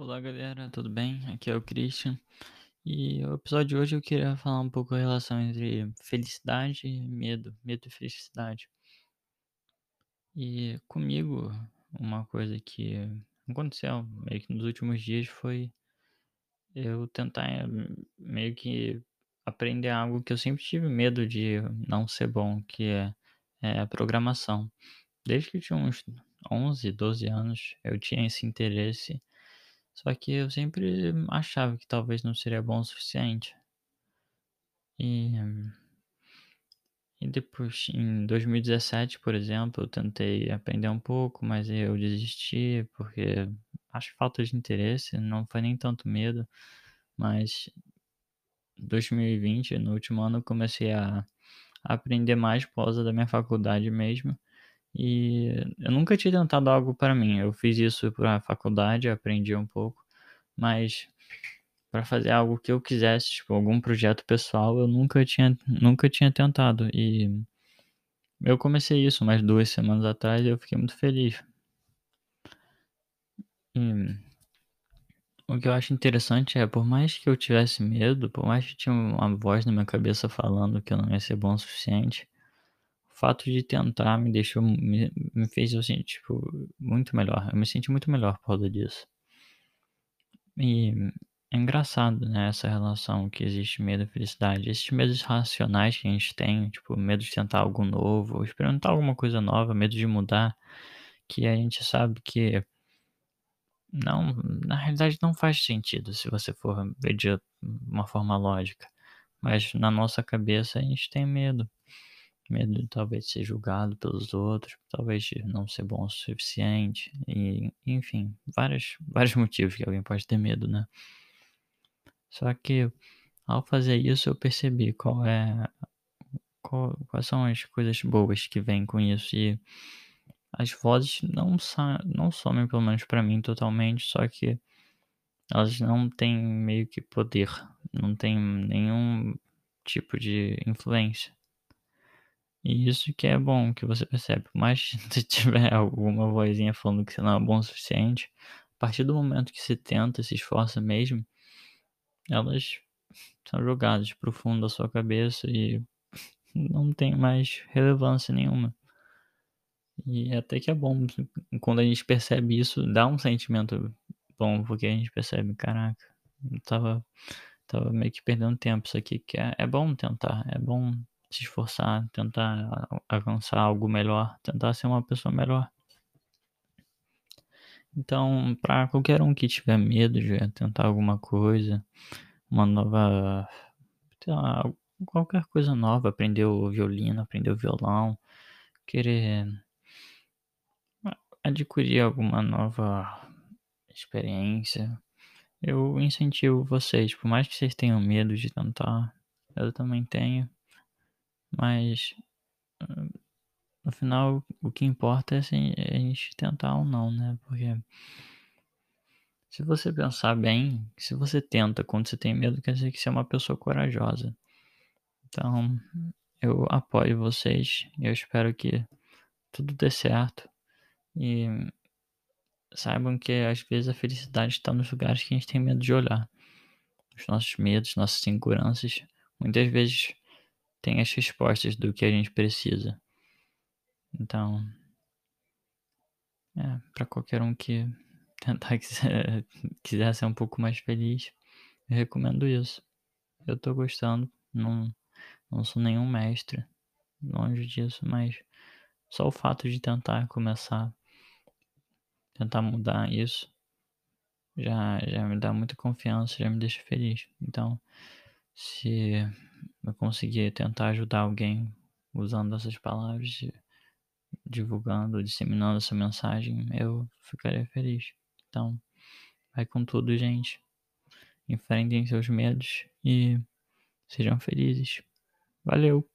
Olá galera, tudo bem? Aqui é o Christian. E o episódio de hoje eu queria falar um pouco a relação entre felicidade e medo, medo e felicidade. E comigo, uma coisa que aconteceu meio que nos últimos dias foi eu tentar eh, meio que aprender algo que eu sempre tive medo de não ser bom, que é, é a programação. Desde que eu tinha uns 11, 12 anos, eu tinha esse interesse só que eu sempre achava que talvez não seria bom o suficiente. E, e depois, em 2017, por exemplo, eu tentei aprender um pouco, mas eu desisti porque acho falta de interesse, não foi nem tanto medo, mas 2020, no último ano, eu comecei a, aprender mais por causa da minha faculdade mesmo. E eu nunca tinha tentado algo para mim. Eu fiz isso para a faculdade, aprendi um pouco, mas para fazer algo que eu quisesse, tipo, algum projeto pessoal, eu nunca tinha, nunca tinha tentado. E eu comecei isso mais duas semanas atrás e eu fiquei muito feliz. E o que eu acho interessante é, por mais que eu tivesse medo, por mais que tinha uma voz na minha cabeça falando que eu não ia ser bom o suficiente, fato de tentar me deixou, me, me fez eu tipo, muito melhor. Eu me senti muito melhor por causa disso. E é engraçado, né, essa relação que existe medo e felicidade. Esses medos racionais que a gente tem, tipo, medo de tentar algo novo, experimentar alguma coisa nova, medo de mudar, que a gente sabe que não, na realidade não faz sentido se você for ver de uma forma lógica. Mas na nossa cabeça a gente tem medo. Medo de talvez ser julgado pelos outros, talvez de não ser bom o suficiente, e enfim, vários, vários motivos que alguém pode ter medo, né? Só que ao fazer isso eu percebi qual é qual, quais são as coisas boas que vêm com isso e as vozes não não somem pelo menos para mim totalmente, só que elas não têm meio que poder, não tem nenhum tipo de influência. E isso que é bom que você percebe, mas se tiver alguma vozinha falando que você não é bom o suficiente, a partir do momento que você tenta, se esforça mesmo, elas são jogadas pro fundo da sua cabeça e não tem mais relevância nenhuma. E até que é bom quando a gente percebe isso, dá um sentimento bom, porque a gente percebe, caraca, eu tava, tava meio que perdendo tempo isso aqui, que é, é bom tentar, é bom se esforçar, tentar alcançar algo melhor, tentar ser uma pessoa melhor. Então, para qualquer um que tiver medo de tentar alguma coisa, uma nova. Qualquer coisa nova, aprender o violino, aprender o violão, querer adquirir alguma nova experiência, eu incentivo vocês, por mais que vocês tenham medo de tentar, eu também tenho, mas no final, o que importa é assim, a gente tentar ou não, né? Porque se você pensar bem, se você tenta quando você tem medo, quer dizer que você é uma pessoa corajosa. Então, eu apoio vocês eu espero que tudo dê certo. E saibam que às vezes a felicidade está nos lugares que a gente tem medo de olhar. Os nossos medos, nossas inseguranças, muitas vezes têm as respostas do que a gente precisa. Então, é, para qualquer um que tentar quiser, quiser ser um pouco mais feliz, eu recomendo isso. Eu tô gostando, não, não sou nenhum mestre, longe disso, mas só o fato de tentar começar, tentar mudar isso, já, já me dá muita confiança, já me deixa feliz. Então, se eu conseguir tentar ajudar alguém usando essas palavras, divulgando, disseminando essa mensagem, eu ficaria feliz. Então, vai com tudo, gente. Enfrentem seus medos e sejam felizes. Valeu!